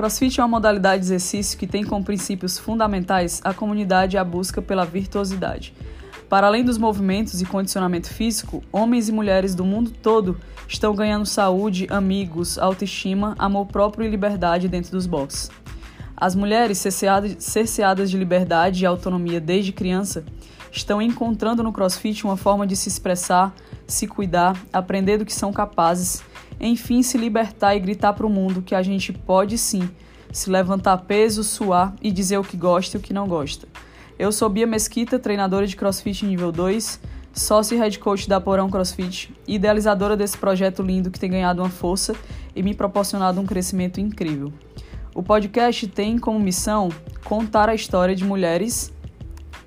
CrossFit é uma modalidade de exercício que tem como princípios fundamentais a comunidade e a busca pela virtuosidade. Para além dos movimentos e condicionamento físico, homens e mulheres do mundo todo estão ganhando saúde, amigos, autoestima, amor próprio e liberdade dentro dos boxes. As mulheres, cerceadas de liberdade e autonomia desde criança, estão encontrando no CrossFit uma forma de se expressar, se cuidar, aprender do que são capazes, enfim, se libertar e gritar para o mundo que a gente pode sim se levantar peso, suar e dizer o que gosta e o que não gosta. Eu sou Bia Mesquita, treinadora de CrossFit nível 2, sócia e head coach da Porão CrossFit, idealizadora desse projeto lindo que tem ganhado uma força e me proporcionado um crescimento incrível. O podcast tem como missão contar a história de mulheres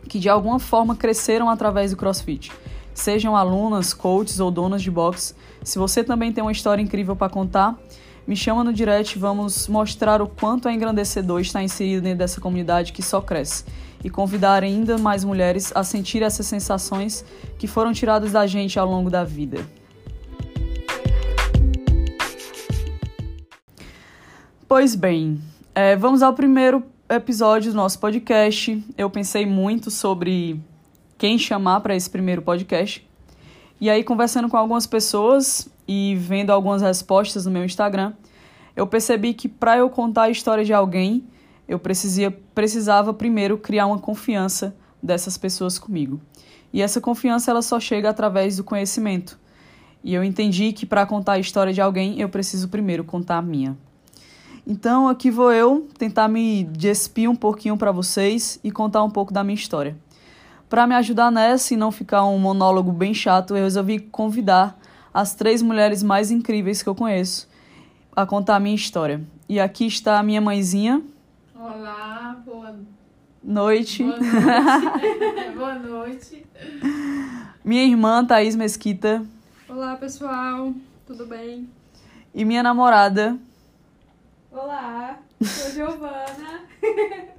que de alguma forma cresceram através do CrossFit. Sejam alunas, coaches ou donas de box, se você também tem uma história incrível para contar, me chama no direct vamos mostrar o quanto é engrandecedor estar inserido dentro dessa comunidade que só cresce e convidar ainda mais mulheres a sentir essas sensações que foram tiradas da gente ao longo da vida. Pois bem, é, vamos ao primeiro episódio do nosso podcast. Eu pensei muito sobre quem chamar para esse primeiro podcast. E aí, conversando com algumas pessoas e vendo algumas respostas no meu Instagram, eu percebi que para eu contar a história de alguém, eu precisia, precisava primeiro criar uma confiança dessas pessoas comigo. E essa confiança ela só chega através do conhecimento. E eu entendi que para contar a história de alguém, eu preciso primeiro contar a minha. Então aqui vou eu tentar me despir um pouquinho para vocês e contar um pouco da minha história. Para me ajudar nessa e não ficar um monólogo bem chato, eu resolvi convidar as três mulheres mais incríveis que eu conheço a contar a minha história. E aqui está a minha mãezinha. Olá, boa noite. Boa noite. boa noite. Minha irmã, Thaís Mesquita. Olá, pessoal. Tudo bem? E minha namorada, Olá, sou Giovana.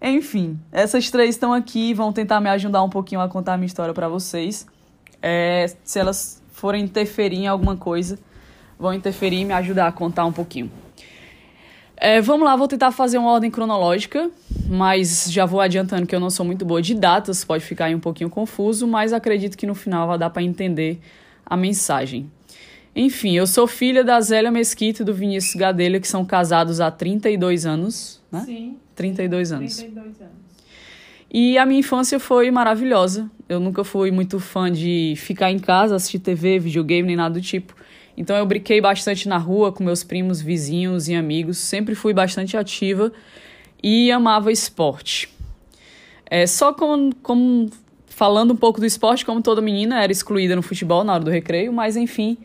Enfim, essas três estão aqui e vão tentar me ajudar um pouquinho a contar a minha história para vocês. É, se elas forem interferir em alguma coisa, vão interferir e me ajudar a contar um pouquinho. É, vamos lá, vou tentar fazer uma ordem cronológica, mas já vou adiantando que eu não sou muito boa de datas, pode ficar aí um pouquinho confuso, mas acredito que no final vai dar para entender a mensagem. Enfim, eu sou filha da Zélia Mesquita e do Vinícius Gadelha, que são casados há 32 anos, né? Sim. 32 anos. 32 anos. E a minha infância foi maravilhosa. Eu nunca fui muito fã de ficar em casa, assistir TV, videogame, nem nada do tipo. Então eu brinquei bastante na rua com meus primos, vizinhos e amigos. Sempre fui bastante ativa e amava esporte. É, só como, falando um pouco do esporte, como toda menina, era excluída no futebol na hora do recreio, mas enfim,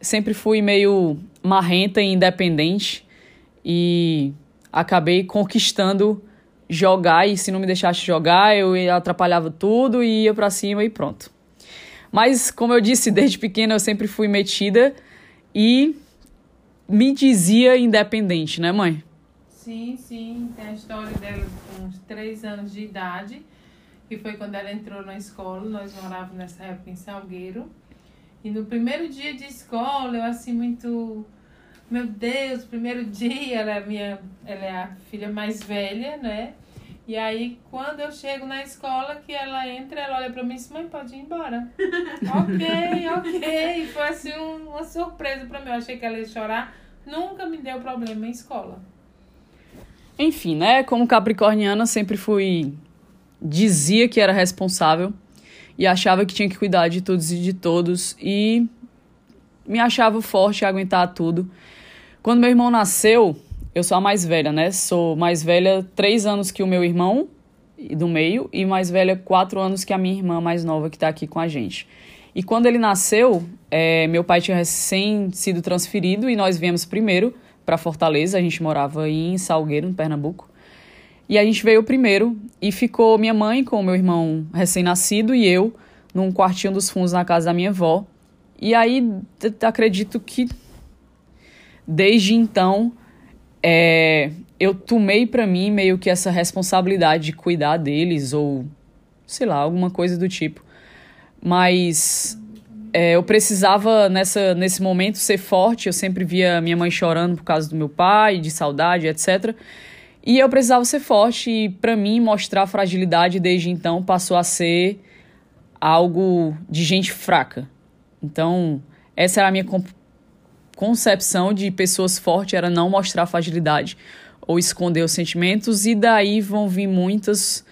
sempre fui meio marrenta e independente e acabei conquistando jogar e se não me deixasse jogar, eu atrapalhava tudo e ia para cima e pronto. Mas como eu disse, desde pequena eu sempre fui metida e me dizia independente, né, mãe? Sim, sim. Tem a história dela com uns três anos de idade, que foi quando ela entrou na escola. Nós morávamos nessa época em Salgueiro. E no primeiro dia de escola, eu assim, muito. Meu Deus, primeiro dia, ela é, minha, ela é a filha mais velha, né? E aí, quando eu chego na escola, que ela entra, ela olha pra mim e diz, mãe, pode ir embora. ok, ok. Foi assim um, uma surpresa pra mim. Eu achei que ela ia chorar. Nunca me deu problema em escola. Enfim, né? Como capricorniana, sempre fui. Dizia que era responsável e achava que tinha que cuidar de todos e de todos e me achava forte a aguentar tudo. Quando meu irmão nasceu, eu sou a mais velha, né? Sou mais velha três anos que o meu irmão do meio e mais velha quatro anos que a minha irmã mais nova que está aqui com a gente. E quando ele nasceu, é, meu pai tinha recém sido transferido e nós viemos primeiro para Fortaleza. A gente morava em Salgueiro, no Pernambuco. E a gente veio primeiro e ficou minha mãe com o meu irmão recém-nascido e eu num quartinho dos fundos na casa da minha avó. E aí acredito que desde então é, eu tomei para mim meio que essa responsabilidade de cuidar deles ou sei lá, alguma coisa do tipo. Mas é, eu precisava, nessa, nesse momento, ser forte. Eu sempre via minha mãe chorando por causa do meu pai, de saudade, etc. E eu precisava ser forte. E, para mim, mostrar fragilidade desde então passou a ser algo de gente fraca. Então, essa era a minha concepção de pessoas fortes: era não mostrar fragilidade ou esconder os sentimentos. E daí vão vir muitos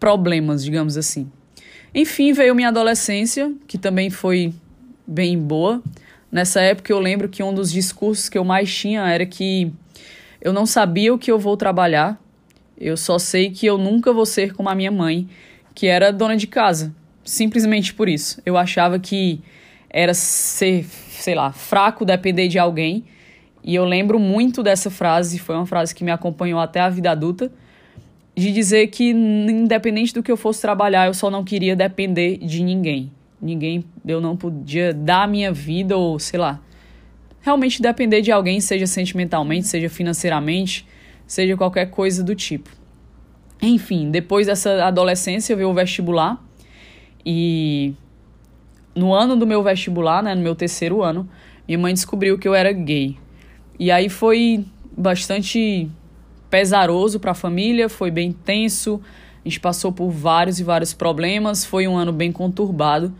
problemas, digamos assim. Enfim, veio minha adolescência, que também foi bem boa. Nessa época eu lembro que um dos discursos que eu mais tinha era que eu não sabia o que eu vou trabalhar, eu só sei que eu nunca vou ser como a minha mãe, que era dona de casa. Simplesmente por isso. Eu achava que era ser, sei lá, fraco depender de alguém. E eu lembro muito dessa frase, foi uma frase que me acompanhou até a vida adulta de dizer que, independente do que eu fosse trabalhar, eu só não queria depender de ninguém. Ninguém, eu não podia dar a minha vida ou, sei lá, realmente depender de alguém, seja sentimentalmente, seja financeiramente, seja qualquer coisa do tipo. Enfim, depois dessa adolescência, eu vi o vestibular e no ano do meu vestibular, né, no meu terceiro ano, minha mãe descobriu que eu era gay. E aí foi bastante pesaroso para a família, foi bem tenso. A gente passou por vários e vários problemas, foi um ano bem conturbado.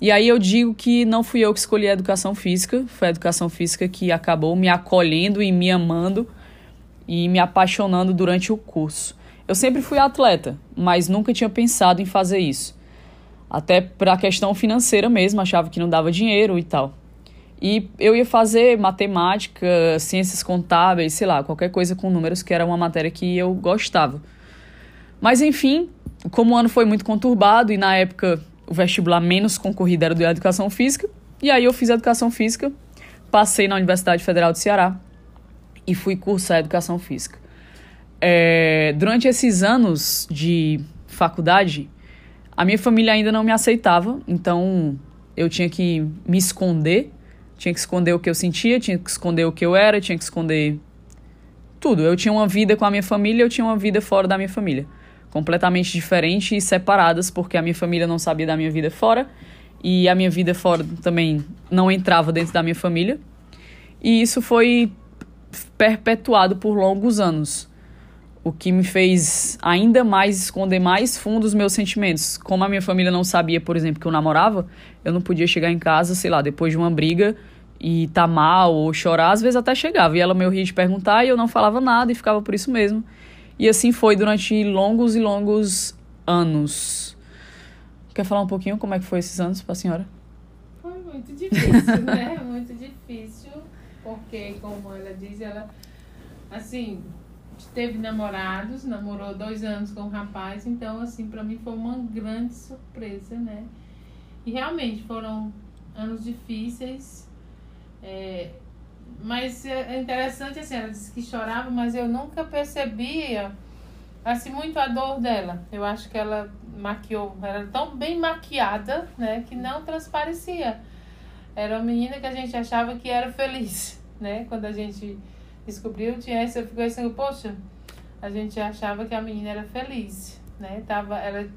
E aí eu digo que não fui eu que escolhi a educação física, foi a educação física que acabou me acolhendo e me amando e me apaixonando durante o curso. Eu sempre fui atleta, mas nunca tinha pensado em fazer isso. Até para a questão financeira mesmo, achava que não dava dinheiro e tal. E eu ia fazer matemática, ciências contábeis, sei lá, qualquer coisa com números, que era uma matéria que eu gostava. Mas enfim, como o ano foi muito conturbado e na época o vestibular menos concorrido era do Educação Física, e aí eu fiz Educação Física, passei na Universidade Federal do Ceará e fui cursar Educação Física. É, durante esses anos de faculdade, a minha família ainda não me aceitava, então eu tinha que me esconder tinha que esconder o que eu sentia, tinha que esconder o que eu era, tinha que esconder tudo. Eu tinha uma vida com a minha família, eu tinha uma vida fora da minha família. Completamente diferente e separadas, porque a minha família não sabia da minha vida fora e a minha vida fora também não entrava dentro da minha família. E isso foi perpetuado por longos anos o que me fez ainda mais esconder mais fundo os meus sentimentos. Como a minha família não sabia, por exemplo, que eu namorava, eu não podia chegar em casa, sei lá, depois de uma briga e tá mal ou chorar, às vezes até chegava. E ela meio ria de perguntar e eu não falava nada e ficava por isso mesmo. E assim foi durante longos e longos anos. Quer falar um pouquinho como é que foi esses anos para a senhora? Foi muito difícil, né? Muito difícil, porque como ela diz, ela assim, teve namorados, namorou dois anos com um rapaz, então assim, para mim foi uma grande surpresa, né? E realmente foram anos difíceis, é, mas é interessante assim, ela disse que chorava, mas eu nunca percebia assim muito a dor dela. Eu acho que ela maquiou, era tão bem maquiada, né, que não transparecia. Era uma menina que a gente achava que era feliz, né? Quando a gente descobriu, tinha essa, eu fiquei assim, poxa, a gente achava que a menina era feliz, né? Tava, ela,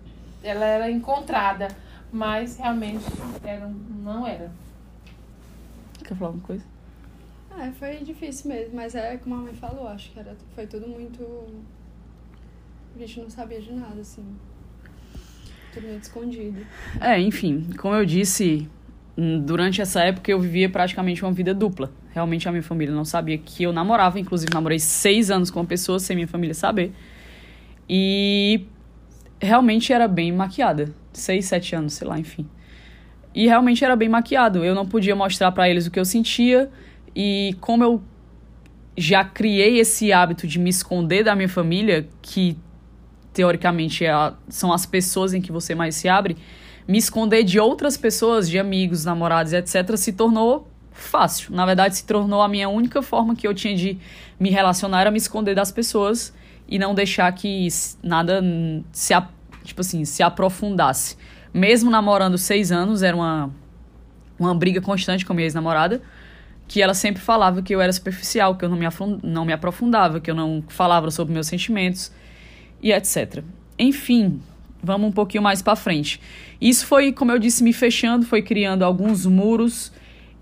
ela era encontrada, mas realmente era, não era. Quer falar alguma coisa? É, foi difícil mesmo, mas é como a mãe falou, acho que era, foi tudo muito. A gente não sabia de nada, assim. Tudo muito escondido. É, enfim, como eu disse, durante essa época eu vivia praticamente uma vida dupla. Realmente a minha família não sabia que eu namorava, inclusive namorei seis anos com uma pessoa sem minha família saber. E realmente era bem maquiada. Seis, sete anos, sei lá, enfim. E realmente era bem maquiado. Eu não podia mostrar para eles o que eu sentia. E como eu já criei esse hábito de me esconder da minha família, que teoricamente é a, são as pessoas em que você mais se abre, me esconder de outras pessoas, de amigos, namorados, etc., se tornou fácil. Na verdade, se tornou a minha única forma que eu tinha de me relacionar era me esconder das pessoas e não deixar que nada se, tipo assim, se aprofundasse. Mesmo namorando seis anos, era uma, uma briga constante com minha ex-namorada, que ela sempre falava que eu era superficial, que eu não me, não me aprofundava, que eu não falava sobre meus sentimentos e etc. Enfim, vamos um pouquinho mais para frente. Isso foi, como eu disse, me fechando, foi criando alguns muros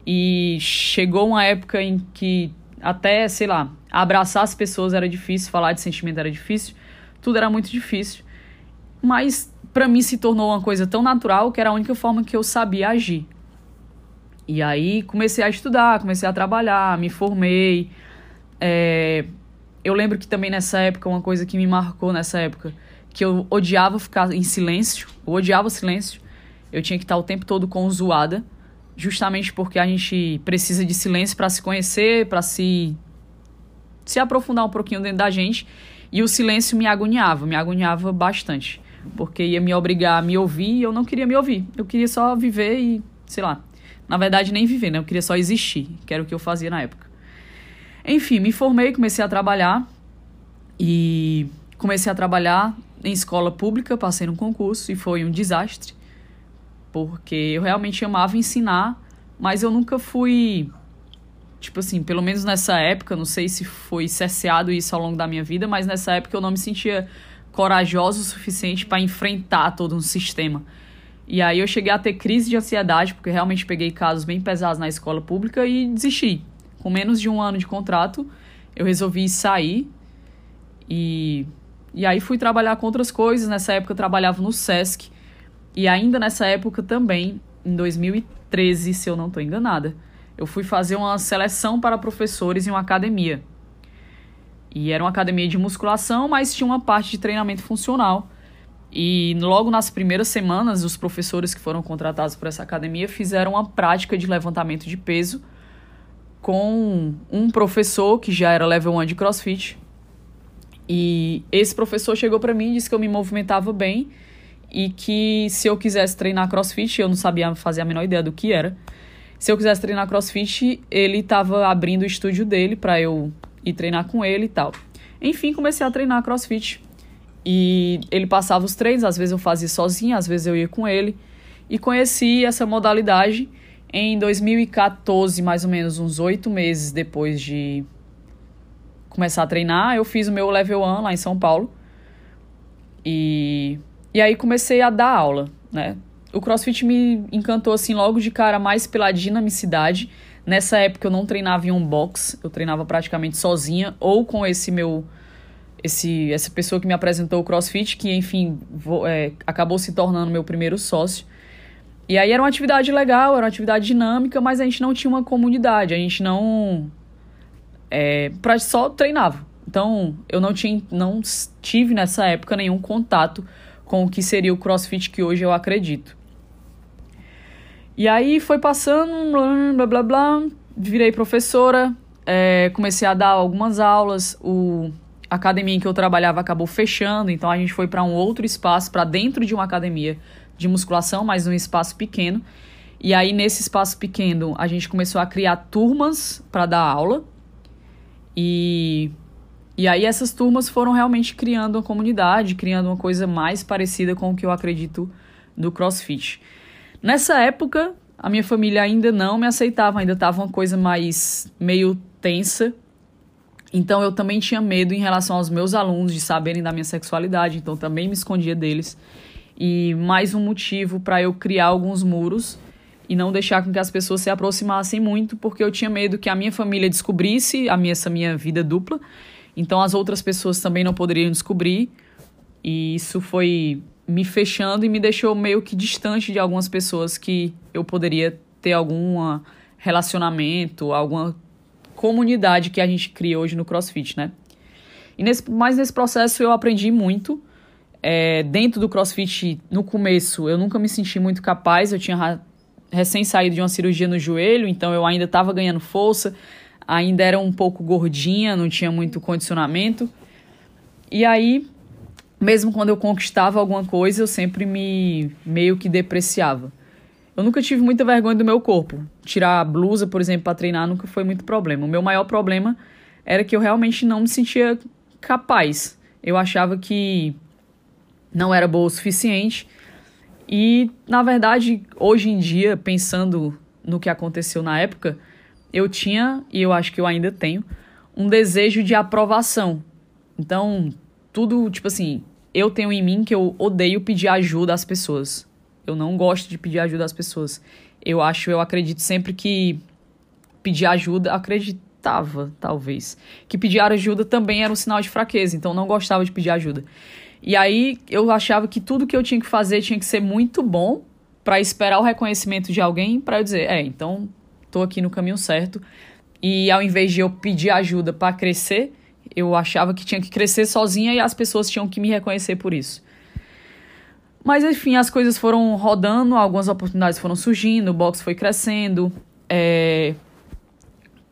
e chegou uma época em que até, sei lá, abraçar as pessoas era difícil, falar de sentimento era difícil, tudo era muito difícil. Mas para mim se tornou uma coisa tão natural que era a única forma que eu sabia agir. E aí comecei a estudar, comecei a trabalhar, me formei. É... Eu lembro que também nessa época, uma coisa que me marcou nessa época, que eu odiava ficar em silêncio, eu odiava o silêncio. Eu tinha que estar o tempo todo com zoada, justamente porque a gente precisa de silêncio para se conhecer, para se se aprofundar um pouquinho dentro da gente. E o silêncio me agoniava, me agoniava bastante, porque ia me obrigar a me ouvir e eu não queria me ouvir. Eu queria só viver e, sei lá, na verdade, nem viver, né? Eu queria só existir, que era o que eu fazia na época. Enfim, me formei, comecei a trabalhar e comecei a trabalhar em escola pública, passei num concurso e foi um desastre, porque eu realmente amava ensinar, mas eu nunca fui, tipo assim, pelo menos nessa época, não sei se foi cerceado isso ao longo da minha vida, mas nessa época eu não me sentia corajosa o suficiente para enfrentar todo um sistema. E aí eu cheguei a ter crise de ansiedade, porque realmente peguei casos bem pesados na escola pública e desisti. Com menos de um ano de contrato, eu resolvi sair e, e aí fui trabalhar com outras coisas. Nessa época eu trabalhava no SESC. E ainda nessa época também, em 2013, se eu não estou enganada, eu fui fazer uma seleção para professores em uma academia. E era uma academia de musculação, mas tinha uma parte de treinamento funcional. E logo nas primeiras semanas, os professores que foram contratados por essa academia fizeram uma prática de levantamento de peso com um professor que já era level 1 de CrossFit. E esse professor chegou para mim e disse que eu me movimentava bem e que se eu quisesse treinar CrossFit, eu não sabia fazer a menor ideia do que era. Se eu quisesse treinar CrossFit, ele estava abrindo o estúdio dele para eu ir treinar com ele e tal. Enfim, comecei a treinar CrossFit e ele passava os treinos, às vezes eu fazia sozinha, às vezes eu ia com ele. E conheci essa modalidade em 2014, mais ou menos uns oito meses depois de começar a treinar. Eu fiz o meu level 1 lá em São Paulo. E, e aí comecei a dar aula, né? O CrossFit me encantou assim logo de cara mais pela dinamicidade. Nessa época eu não treinava em um box, eu treinava praticamente sozinha ou com esse meu esse, essa pessoa que me apresentou o CrossFit, que enfim vou, é, acabou se tornando meu primeiro sócio. E aí era uma atividade legal, era uma atividade dinâmica, mas a gente não tinha uma comunidade, a gente não. É, pra, só treinava. Então eu não, tinha, não tive nessa época nenhum contato com o que seria o CrossFit que hoje eu acredito. E aí foi passando, blá blá blá, virei professora, é, comecei a dar algumas aulas. O a academia em que eu trabalhava acabou fechando, então a gente foi para um outro espaço, para dentro de uma academia de musculação, mas num espaço pequeno. E aí nesse espaço pequeno a gente começou a criar turmas para dar aula. E e aí essas turmas foram realmente criando uma comunidade, criando uma coisa mais parecida com o que eu acredito do CrossFit. Nessa época, a minha família ainda não me aceitava, ainda estava uma coisa mais meio tensa. Então eu também tinha medo em relação aos meus alunos de saberem da minha sexualidade, então também me escondia deles. E mais um motivo para eu criar alguns muros e não deixar com que as pessoas se aproximassem muito, porque eu tinha medo que a minha família descobrisse a minha, essa minha vida dupla. Então as outras pessoas também não poderiam descobrir. E isso foi me fechando e me deixou meio que distante de algumas pessoas que eu poderia ter algum relacionamento, alguma comunidade que a gente cria hoje no CrossFit, né? E nesse, mas nesse processo eu aprendi muito. É, dentro do CrossFit, no começo, eu nunca me senti muito capaz. Eu tinha recém saído de uma cirurgia no joelho, então eu ainda estava ganhando força, ainda era um pouco gordinha, não tinha muito condicionamento. E aí, mesmo quando eu conquistava alguma coisa, eu sempre me meio que depreciava. Eu nunca tive muita vergonha do meu corpo. Tirar a blusa, por exemplo, para treinar nunca foi muito problema. O meu maior problema era que eu realmente não me sentia capaz. Eu achava que não era boa o suficiente. E, na verdade, hoje em dia, pensando no que aconteceu na época, eu tinha, e eu acho que eu ainda tenho, um desejo de aprovação. Então, tudo, tipo assim, eu tenho em mim que eu odeio pedir ajuda às pessoas. Eu não gosto de pedir ajuda às pessoas. Eu acho, eu acredito sempre que pedir ajuda, acreditava, talvez, que pedir ajuda também era um sinal de fraqueza, então não gostava de pedir ajuda. E aí eu achava que tudo que eu tinha que fazer tinha que ser muito bom para esperar o reconhecimento de alguém para eu dizer, é, então tô aqui no caminho certo. E ao invés de eu pedir ajuda para crescer, eu achava que tinha que crescer sozinha e as pessoas tinham que me reconhecer por isso. Mas enfim, as coisas foram rodando, algumas oportunidades foram surgindo, o box foi crescendo. É...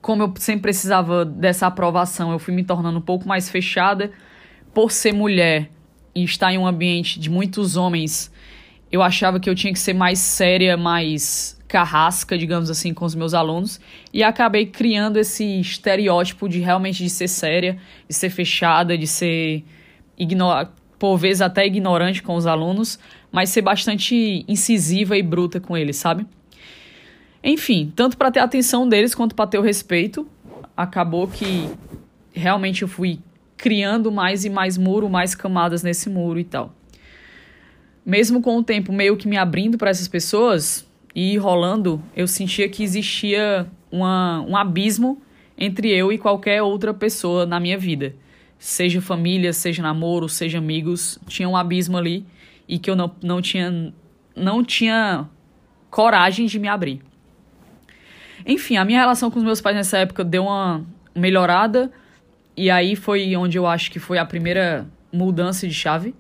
Como eu sempre precisava dessa aprovação, eu fui me tornando um pouco mais fechada. Por ser mulher e estar em um ambiente de muitos homens, eu achava que eu tinha que ser mais séria, mais carrasca, digamos assim, com os meus alunos, e acabei criando esse estereótipo de realmente de ser séria, de ser fechada, de ser por vezes até ignorante com os alunos, mas ser bastante incisiva e bruta com eles, sabe? Enfim, tanto para ter a atenção deles quanto para ter o respeito, acabou que realmente eu fui criando mais e mais muro, mais camadas nesse muro e tal. Mesmo com o tempo meio que me abrindo para essas pessoas e rolando, eu sentia que existia uma, um abismo entre eu e qualquer outra pessoa na minha vida. Seja família, seja namoro, seja amigos, tinha um abismo ali e que eu não, não tinha não tinha coragem de me abrir. Enfim, a minha relação com os meus pais nessa época deu uma melhorada, e aí foi onde eu acho que foi a primeira mudança de chave.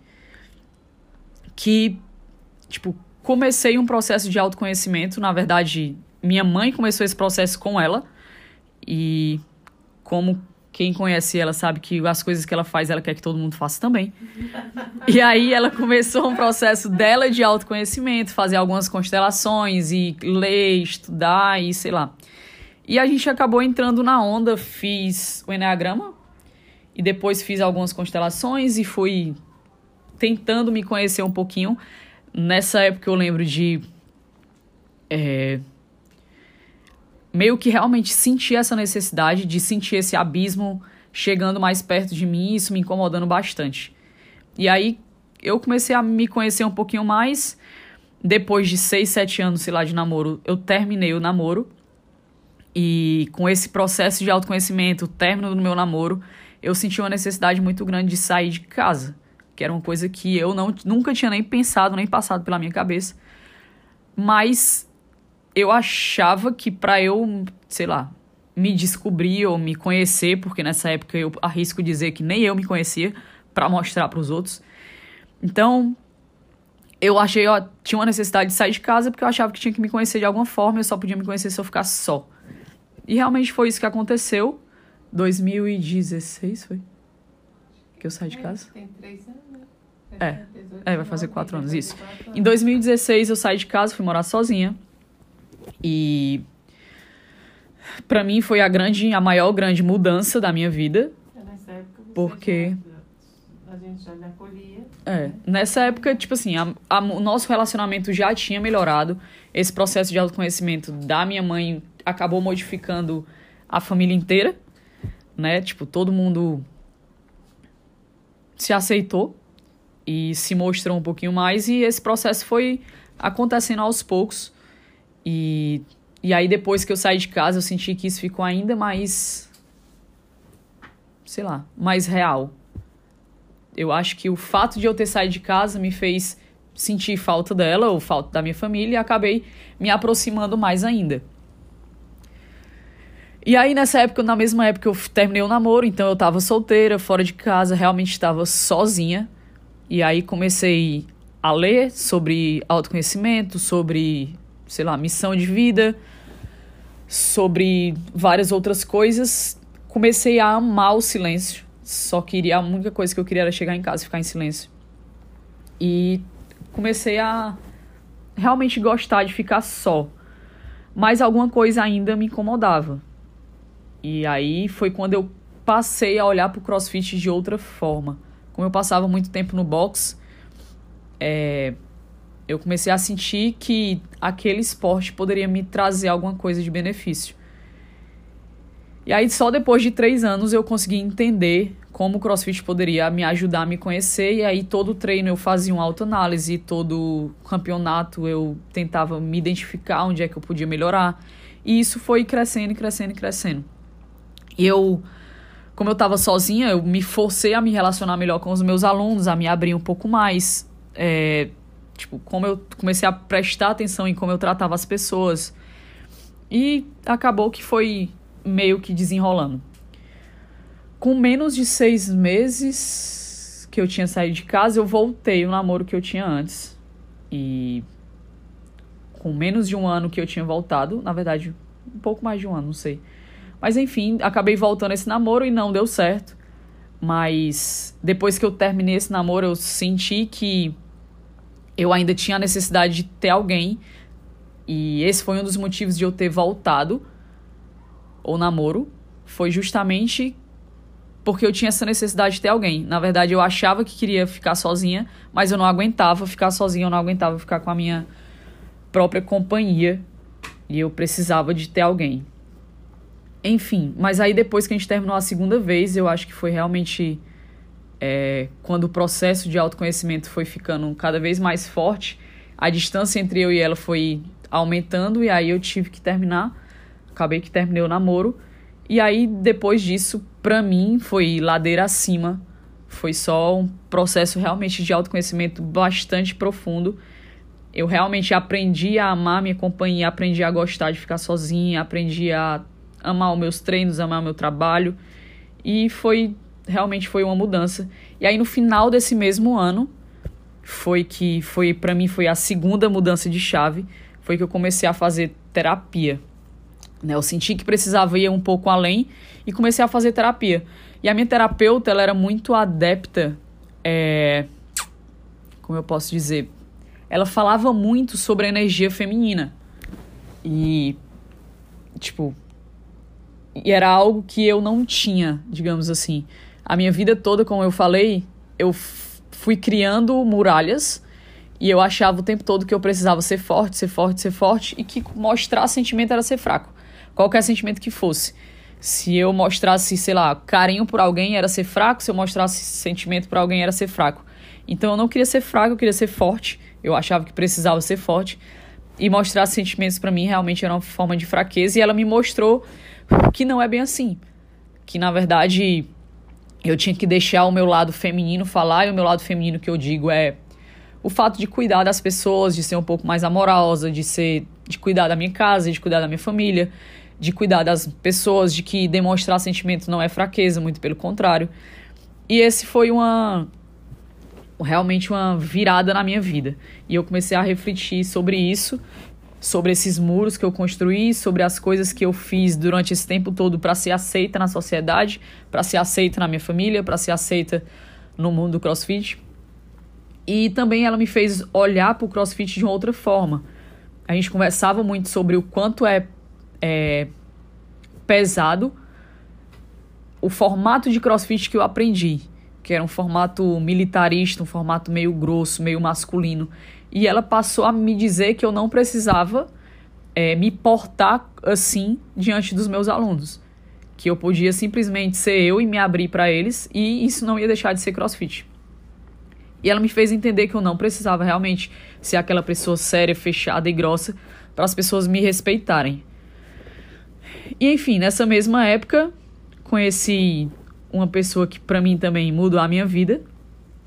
Que, tipo, comecei um processo de autoconhecimento. Na verdade, minha mãe começou esse processo com ela. E como quem conhece ela sabe que as coisas que ela faz, ela quer que todo mundo faça também. E aí ela começou um processo dela de autoconhecimento, fazer algumas constelações e ler, estudar e sei lá. E a gente acabou entrando na onda, fiz o Enneagrama, e depois fiz algumas constelações e fui tentando me conhecer um pouquinho. Nessa época eu lembro de. É, meio que realmente sentir essa necessidade, de sentir esse abismo chegando mais perto de mim, isso me incomodando bastante. E aí eu comecei a me conhecer um pouquinho mais. Depois de seis, sete anos, sei lá, de namoro, eu terminei o namoro. E com esse processo de autoconhecimento, o término do meu namoro, eu senti uma necessidade muito grande de sair de casa, que era uma coisa que eu não, nunca tinha nem pensado, nem passado pela minha cabeça. Mas eu achava que para eu, sei lá, me descobrir ou me conhecer, porque nessa época eu arrisco dizer que nem eu me conhecia para mostrar para os outros. Então, eu achei, ó, tinha uma necessidade de sair de casa porque eu achava que tinha que me conhecer de alguma forma, eu só podia me conhecer se eu ficasse só. E realmente foi isso que aconteceu. 2016 foi? Que eu saí de casa? Tem três anos? É. É, vai fazer quatro anos, isso. Em 2016 eu saí de casa, fui morar sozinha. E para mim foi a grande, a maior grande mudança da minha vida. É nessa época você Porque- já- a gente já lhe acolhia. É, nessa época, tipo assim, a- a- o nosso relacionamento já tinha melhorado. Esse processo de autoconhecimento da minha mãe acabou modificando a família inteira, né? Tipo, todo mundo se aceitou e se mostrou um pouquinho mais e esse processo foi acontecendo aos poucos. E, e aí depois que eu saí de casa, eu senti que isso ficou ainda mais sei lá, mais real. Eu acho que o fato de eu ter saído de casa me fez sentir falta dela ou falta da minha família e acabei me aproximando mais ainda. E aí, nessa época, na mesma época, eu terminei o namoro, então eu tava solteira, fora de casa, realmente estava sozinha. E aí comecei a ler sobre autoconhecimento, sobre, sei lá, missão de vida, sobre várias outras coisas. Comecei a amar o silêncio. Só queria, a única coisa que eu queria era chegar em casa e ficar em silêncio. E comecei a realmente gostar de ficar só. Mas alguma coisa ainda me incomodava. E aí foi quando eu passei a olhar pro crossfit de outra forma. Como eu passava muito tempo no box, é, eu comecei a sentir que aquele esporte poderia me trazer alguma coisa de benefício. E aí, só depois de três anos, eu consegui entender como o CrossFit poderia me ajudar a me conhecer. E aí, todo treino eu fazia uma autoanálise, todo campeonato eu tentava me identificar onde é que eu podia melhorar. E isso foi crescendo, crescendo, crescendo. E eu, como eu estava sozinha, eu me forcei a me relacionar melhor com os meus alunos, a me abrir um pouco mais. É, tipo, como eu comecei a prestar atenção em como eu tratava as pessoas. E acabou que foi meio que desenrolando. Com menos de seis meses que eu tinha saído de casa, eu voltei o namoro que eu tinha antes. E com menos de um ano que eu tinha voltado, na verdade, um pouco mais de um ano, não sei. Mas enfim, acabei voltando esse namoro e não deu certo. Mas depois que eu terminei esse namoro, eu senti que eu ainda tinha a necessidade de ter alguém. E esse foi um dos motivos de eu ter voltado o namoro. Foi justamente porque eu tinha essa necessidade de ter alguém. Na verdade, eu achava que queria ficar sozinha, mas eu não aguentava ficar sozinha, eu não aguentava ficar com a minha própria companhia. E eu precisava de ter alguém. Enfim, mas aí depois que a gente terminou a segunda vez, eu acho que foi realmente é, quando o processo de autoconhecimento foi ficando cada vez mais forte, a distância entre eu e ela foi aumentando e aí eu tive que terminar. Acabei que terminei o namoro. E aí, depois disso, pra mim, foi ladeira acima. Foi só um processo realmente de autoconhecimento bastante profundo. Eu realmente aprendi a amar minha companhia, aprendi a gostar de ficar sozinha, aprendi a amar os meus treinos, amar o meu trabalho. E foi realmente foi uma mudança. E aí no final desse mesmo ano foi que foi para mim foi a segunda mudança de chave, foi que eu comecei a fazer terapia. Né? Eu senti que precisava ir um pouco além e comecei a fazer terapia. E a minha terapeuta, ela era muito adepta, é... como eu posso dizer, ela falava muito sobre a energia feminina. E, tipo, e era algo que eu não tinha, digamos assim. A minha vida toda, como eu falei, eu fui criando muralhas e eu achava o tempo todo que eu precisava ser forte, ser forte, ser forte e que mostrar sentimento era ser fraco qualquer sentimento que fosse. Se eu mostrasse, sei lá, carinho por alguém era ser fraco, se eu mostrasse sentimento por alguém era ser fraco. Então eu não queria ser fraco, eu queria ser forte. Eu achava que precisava ser forte. E mostrar sentimentos para mim realmente era uma forma de fraqueza. E ela me mostrou que não é bem assim. Que na verdade eu tinha que deixar o meu lado feminino falar. E o meu lado feminino que eu digo é o fato de cuidar das pessoas, de ser um pouco mais amorosa, de ser de cuidar da minha casa, de cuidar da minha família, de cuidar das pessoas, de que demonstrar sentimento não é fraqueza, muito pelo contrário. E esse foi uma realmente uma virada na minha vida. E eu comecei a refletir sobre isso, sobre esses muros que eu construí, sobre as coisas que eu fiz durante esse tempo todo para ser aceita na sociedade, para ser aceita na minha família, para ser aceita no mundo do CrossFit. E também ela me fez olhar para o CrossFit de uma outra forma. A gente conversava muito sobre o quanto é é, pesado o formato de crossfit que eu aprendi, que era um formato militarista, um formato meio grosso, meio masculino. E ela passou a me dizer que eu não precisava é, me portar assim diante dos meus alunos. Que eu podia simplesmente ser eu e me abrir para eles, e isso não ia deixar de ser crossfit. E ela me fez entender que eu não precisava realmente ser aquela pessoa séria, fechada e grossa para as pessoas me respeitarem. E enfim, nessa mesma época, conheci uma pessoa que para mim também mudou a minha vida,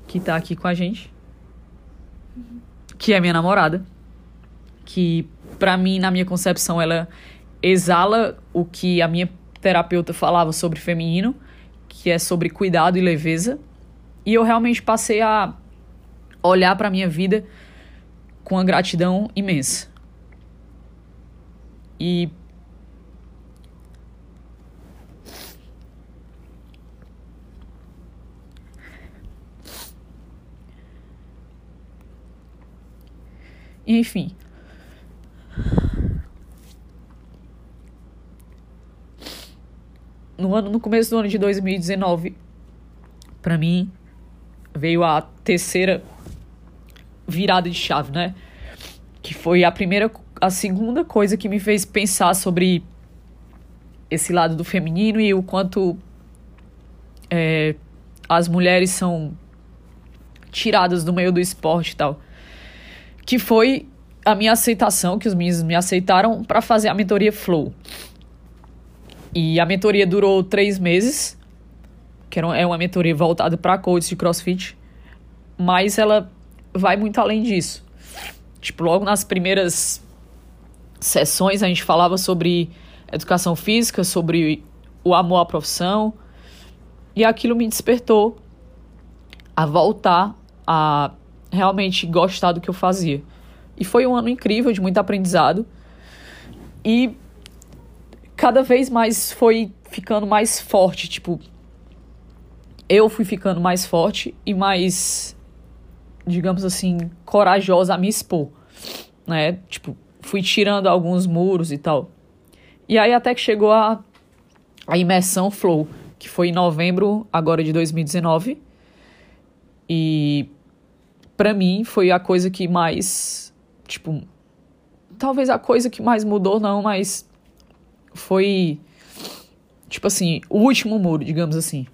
que tá aqui com a gente, que é minha namorada, que para mim, na minha concepção, ela exala o que a minha terapeuta falava sobre feminino, que é sobre cuidado e leveza. E eu realmente passei a olhar para minha vida com uma gratidão imensa. E Enfim. No, ano, no começo do ano de 2019, para mim, veio a terceira virada de chave, né? Que foi a primeira, a segunda coisa que me fez pensar sobre esse lado do feminino e o quanto é, as mulheres são tiradas do meio do esporte e tal. Que foi a minha aceitação, que os meninos me aceitaram para fazer a mentoria Flow. E a mentoria durou três meses, que é uma mentoria voltada para coaches de crossfit, mas ela vai muito além disso. Tipo, logo nas primeiras sessões a gente falava sobre educação física, sobre o amor à profissão, e aquilo me despertou a voltar a realmente gostar do que eu fazia. E foi um ano incrível, de muito aprendizado. E cada vez mais foi ficando mais forte, tipo, eu fui ficando mais forte e mais, digamos assim, corajosa a me expor, né? Tipo, fui tirando alguns muros e tal. E aí até que chegou a, a imersão Flow, que foi em novembro agora de 2019. E para mim foi a coisa que mais, tipo, talvez a coisa que mais mudou não, mas foi tipo assim, o último muro, digamos assim.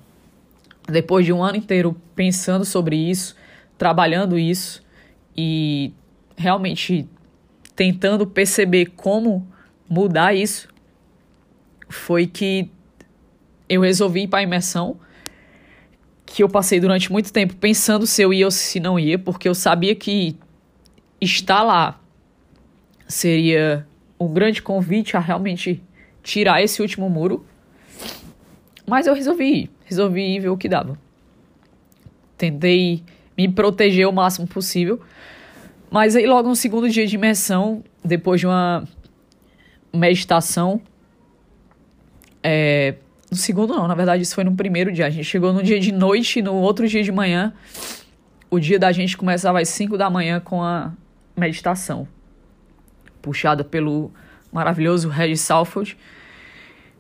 Depois de um ano inteiro pensando sobre isso, trabalhando isso e realmente tentando perceber como mudar isso, foi que eu resolvi ir para imersão, que eu passei durante muito tempo pensando se eu ia ou se não ia, porque eu sabia que estar lá seria um grande convite a realmente tirar esse último muro. Mas eu resolvi ir, resolvi ir ver o que dava. Tentei me proteger o máximo possível. Mas aí logo no segundo dia de imersão, depois de uma meditação, é, no segundo não, na verdade isso foi no primeiro dia. A gente chegou no dia de noite e no outro dia de manhã, o dia da gente começava às 5 da manhã com a meditação. Puxada pelo maravilhoso Regis Salford.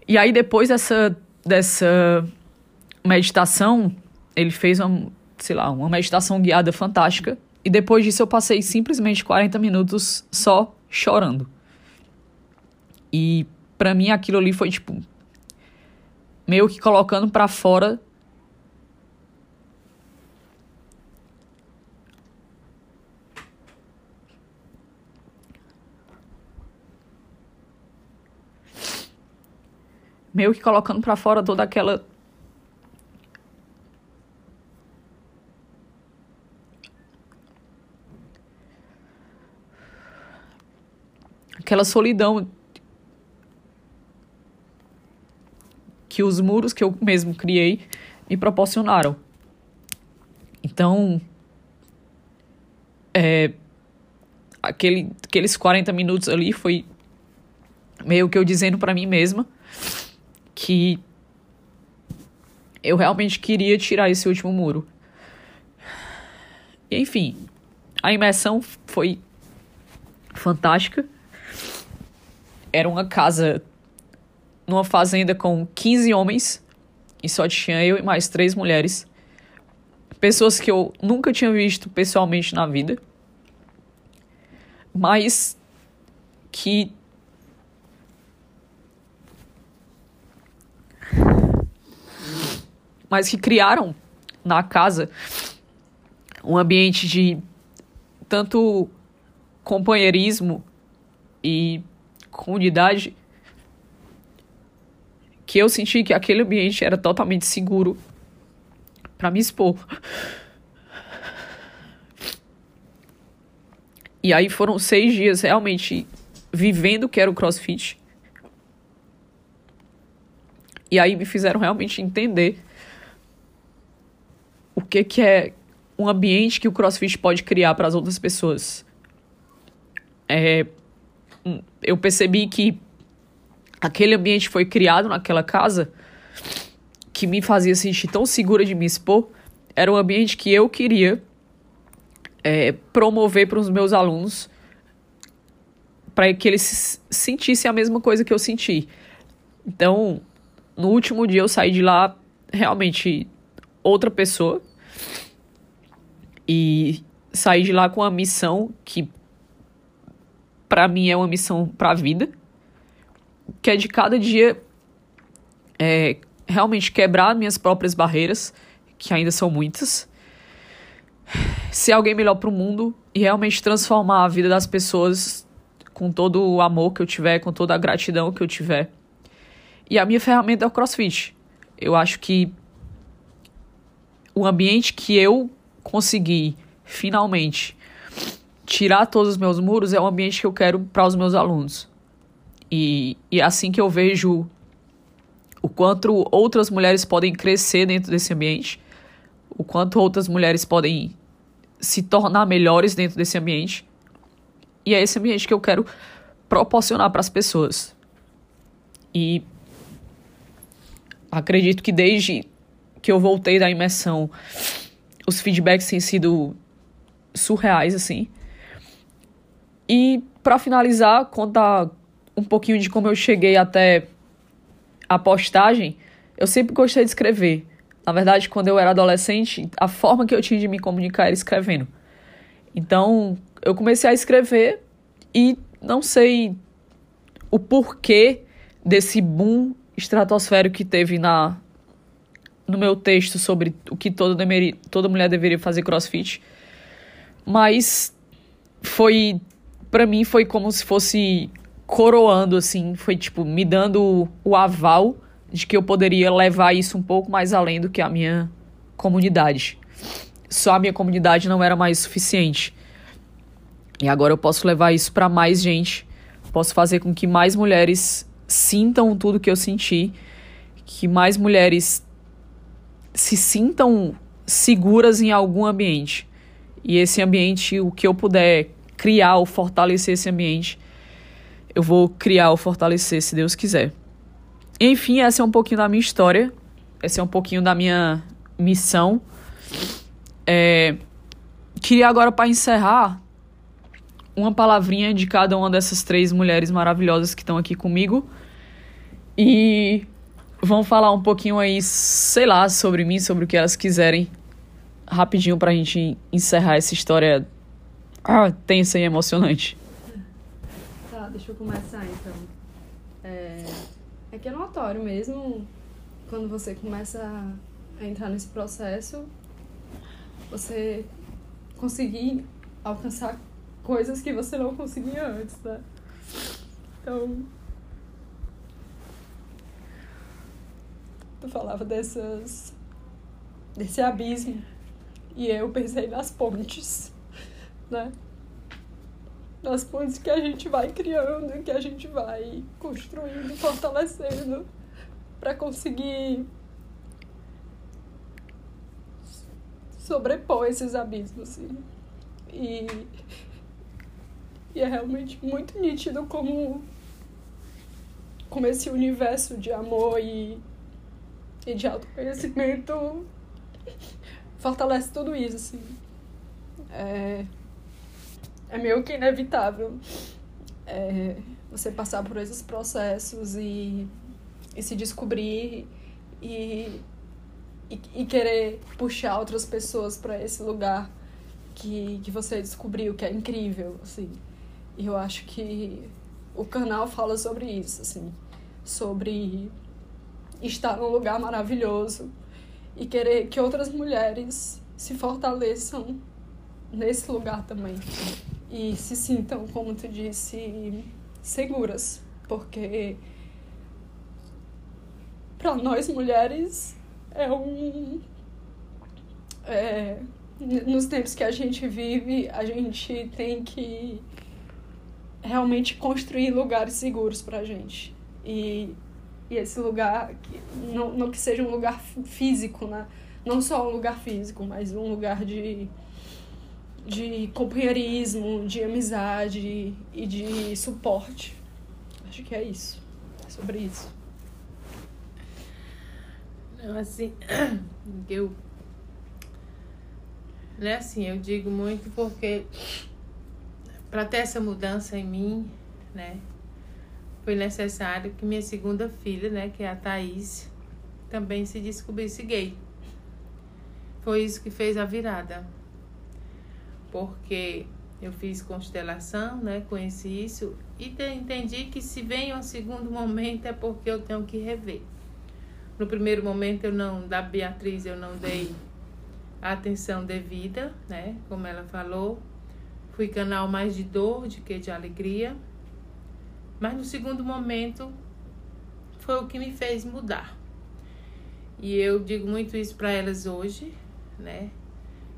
E aí depois dessa, dessa meditação, ele fez uma, sei lá, uma meditação guiada fantástica. E depois disso eu passei simplesmente 40 minutos só chorando. E para mim aquilo ali foi tipo meio que colocando para fora. Meio que colocando para fora toda aquela aquela solidão que os muros que eu mesmo criei me proporcionaram. Então, é, aquele, aqueles 40 minutos ali foi meio que eu dizendo para mim mesma que eu realmente queria tirar esse último muro. E, enfim, a imersão foi fantástica. Era uma casa numa fazenda com 15 homens e só tinha eu e mais três mulheres. Pessoas que eu nunca tinha visto pessoalmente na vida, mas que mas que criaram na casa um ambiente de tanto companheirismo e comunidade que eu senti que aquele ambiente era totalmente seguro para me expor. E aí foram seis dias realmente vivendo o que era o CrossFit. E aí me fizeram realmente entender o que, que é um ambiente que o CrossFit pode criar para as outras pessoas. É, eu percebi que aquele ambiente foi criado naquela casa que me fazia sentir tão segura de me expor, era um ambiente que eu queria é, promover para os meus alunos para que eles sentissem a mesma coisa que eu senti. Então, no último dia eu saí de lá realmente outra pessoa e saí de lá com a missão que para mim é uma missão para a vida que é de cada dia é, realmente quebrar minhas próprias barreiras, que ainda são muitas. Ser alguém melhor para o mundo e realmente transformar a vida das pessoas com todo o amor que eu tiver, com toda a gratidão que eu tiver. E a minha ferramenta é o CrossFit. Eu acho que o ambiente que eu consegui finalmente tirar todos os meus muros é o ambiente que eu quero para os meus alunos. E, e assim que eu vejo o quanto outras mulheres podem crescer dentro desse ambiente, o quanto outras mulheres podem se tornar melhores dentro desse ambiente. E é esse ambiente que eu quero proporcionar para as pessoas. E acredito que desde que eu voltei da imersão, os feedbacks têm sido surreais, assim. E para finalizar, contar um pouquinho de como eu cheguei até a postagem. Eu sempre gostei de escrever. Na verdade, quando eu era adolescente, a forma que eu tinha de me comunicar era escrevendo. Então, eu comecei a escrever e não sei o porquê desse boom estratosférico que teve na no meu texto sobre o que toda, toda mulher deveria fazer crossfit. Mas foi para mim foi como se fosse coroando assim, foi tipo me dando o aval de que eu poderia levar isso um pouco mais além do que a minha comunidade. Só a minha comunidade não era mais suficiente. E agora eu posso levar isso para mais gente, posso fazer com que mais mulheres sintam tudo que eu senti, que mais mulheres se sintam seguras em algum ambiente. E esse ambiente, o que eu puder criar ou fortalecer esse ambiente, eu vou criar ou fortalecer, se Deus quiser. Enfim, essa é um pouquinho da minha história. Essa é um pouquinho da minha missão. É, queria agora, para encerrar, uma palavrinha de cada uma dessas três mulheres maravilhosas que estão aqui comigo. E vão falar um pouquinho aí, sei lá, sobre mim, sobre o que elas quiserem. Rapidinho pra gente encerrar essa história ah, tensa e emocionante. Deixa eu começar então. É, é que é notório mesmo, quando você começa a entrar nesse processo, você conseguir alcançar coisas que você não conseguia antes, né? Então, tu falava dessas desse abismo e eu pensei nas pontes, né? Nas pontes que a gente vai criando, que a gente vai construindo, fortalecendo para conseguir sobrepor esses abismos, assim. E, e é realmente muito nítido como como esse universo de amor e e de autoconhecimento fortalece tudo isso, assim. É, é meio que inevitável é, você passar por esses processos e, e se descobrir e, e, e querer puxar outras pessoas para esse lugar que, que você descobriu, que é incrível, assim. E eu acho que o canal fala sobre isso, assim, sobre estar num lugar maravilhoso e querer que outras mulheres se fortaleçam nesse lugar também e se sintam, como tu disse, seguras, porque para nós mulheres é um é, nos tempos que a gente vive, a gente tem que realmente construir lugares seguros pra gente. E e esse lugar, não, não que seja um lugar físico, né? Não só um lugar físico, mas um lugar de, de companheirismo, de amizade e de suporte. Acho que é isso. É sobre isso. Não, assim, eu. Né, assim, eu digo muito porque para ter essa mudança em mim, né, foi necessário que minha segunda filha, né, que é a Thaís, também se descobrisse gay. Foi isso que fez a virada. Porque eu fiz constelação, né, conheci isso e entendi que se vem um segundo momento é porque eu tenho que rever. No primeiro momento eu não, da Beatriz eu não dei a atenção devida, né? Como ela falou, fui canal mais de dor do que de alegria. Mas no segundo momento foi o que me fez mudar. E eu digo muito isso para elas hoje, né?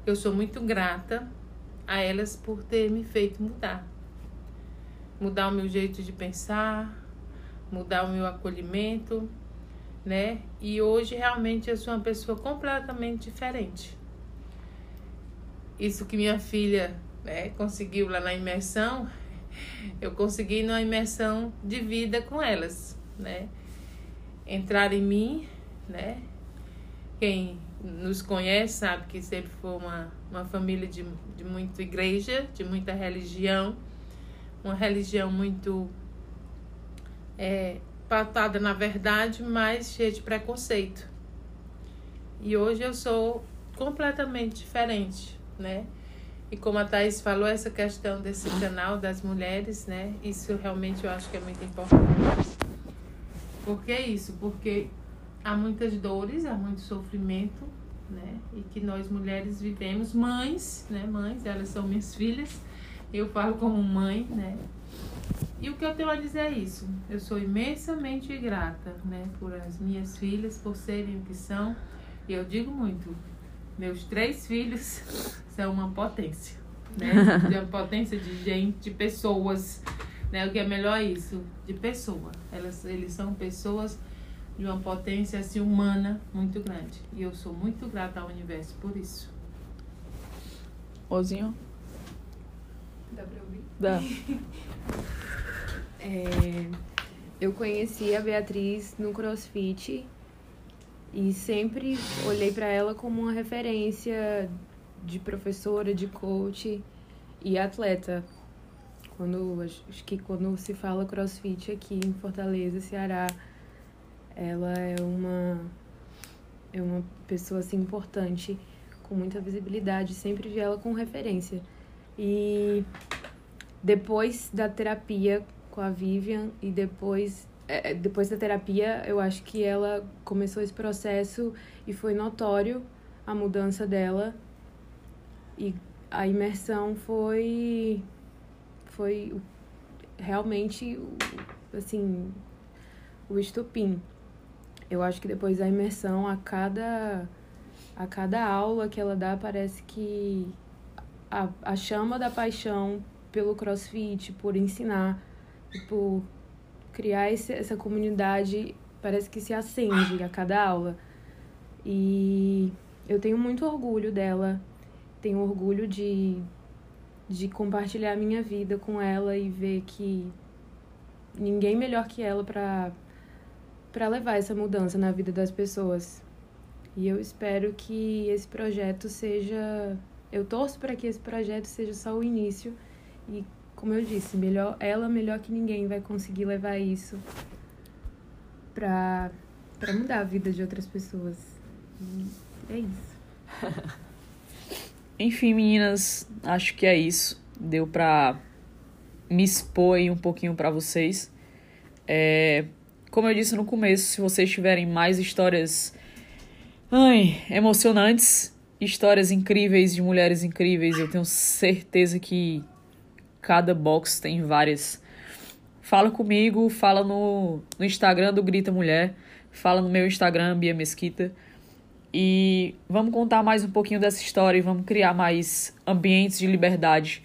Eu sou muito grata a elas por ter me feito mudar. Mudar o meu jeito de pensar, mudar o meu acolhimento, né? E hoje realmente eu sou uma pessoa completamente diferente. Isso que minha filha né, conseguiu lá na imersão, eu consegui numa imersão de vida com elas, né? Entrar em mim, né? Quem nos conhece sabe que sempre foi uma, uma família de, de muita igreja, de muita religião, uma religião muito é, pautada na verdade, mas cheia de preconceito. E hoje eu sou completamente diferente, né? E como a Thais falou, essa questão desse canal das mulheres, né? Isso realmente eu acho que é muito importante. Por que isso? Porque há muitas dores, há muito sofrimento, né? E que nós mulheres vivemos, mães, né? Mães, elas são minhas filhas. Eu falo como mãe, né? E o que eu tenho a dizer é isso. Eu sou imensamente grata, né, por as minhas filhas, por serem o que são. E eu digo muito, meus três filhos são uma potência, né? De uma potência de gente, de pessoas, né? O que é melhor é isso, de pessoa. Elas, eles são pessoas de uma potência assim, humana muito grande. E eu sou muito grata ao universo por isso. Ozinho? Dá pra ouvir? Dá. É, eu conheci a Beatriz no CrossFit e sempre olhei para ela como uma referência de professora, de coach e atleta. Quando acho que quando se fala CrossFit aqui em Fortaleza, Ceará, ela é uma é uma pessoa assim importante, com muita visibilidade, sempre vi ela com referência. E depois da terapia com a Vivian e depois é, é, depois da terapia eu acho que ela começou esse processo e foi notório a mudança dela e a imersão foi foi realmente assim o estupim eu acho que depois da imersão a cada a cada aula que ela dá parece que a, a chama da paixão pelo crossfit por ensinar Tipo, criar esse, essa comunidade parece que se acende a cada aula. E eu tenho muito orgulho dela, tenho orgulho de, de compartilhar a minha vida com ela e ver que ninguém melhor que ela para para levar essa mudança na vida das pessoas. E eu espero que esse projeto seja, eu torço para que esse projeto seja só o início e como eu disse, melhor ela melhor que ninguém vai conseguir levar isso pra, pra mudar a vida de outras pessoas. E é isso. Enfim, meninas, acho que é isso. Deu pra me expor um pouquinho para vocês. É, como eu disse no começo, se vocês tiverem mais histórias ai, emocionantes, histórias incríveis de mulheres incríveis, eu tenho certeza que Cada box tem várias. Fala comigo, fala no, no Instagram do Grita Mulher, fala no meu Instagram, Bia Mesquita. E vamos contar mais um pouquinho dessa história e vamos criar mais ambientes de liberdade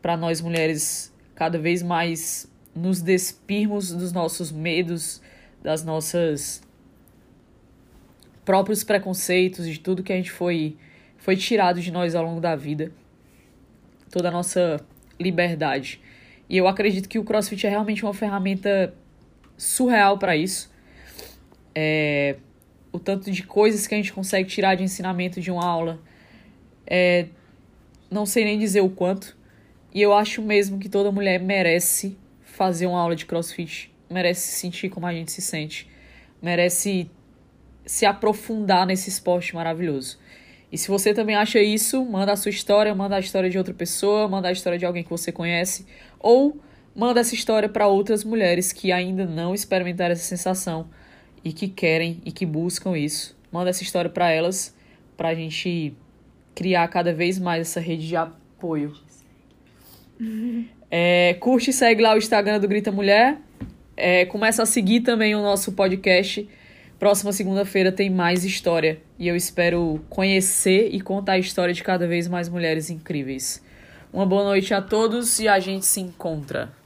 para nós mulheres cada vez mais nos despirmos dos nossos medos, das nossas próprios preconceitos, de tudo que a gente foi foi tirado de nós ao longo da vida. Toda a nossa liberdade. E eu acredito que o CrossFit é realmente uma ferramenta surreal para isso. É, o tanto de coisas que a gente consegue tirar de ensinamento de uma aula, é, não sei nem dizer o quanto. E eu acho mesmo que toda mulher merece fazer uma aula de CrossFit, merece se sentir como a gente se sente, merece se aprofundar nesse esporte maravilhoso. E se você também acha isso, manda a sua história, manda a história de outra pessoa, manda a história de alguém que você conhece, ou manda essa história para outras mulheres que ainda não experimentaram essa sensação e que querem e que buscam isso. Manda essa história para elas, para a gente criar cada vez mais essa rede de apoio. É, curte e segue lá o Instagram do Grita Mulher. É, começa a seguir também o nosso podcast. Próxima segunda-feira tem mais história. E eu espero conhecer e contar a história de cada vez mais mulheres incríveis. Uma boa noite a todos e a gente se encontra.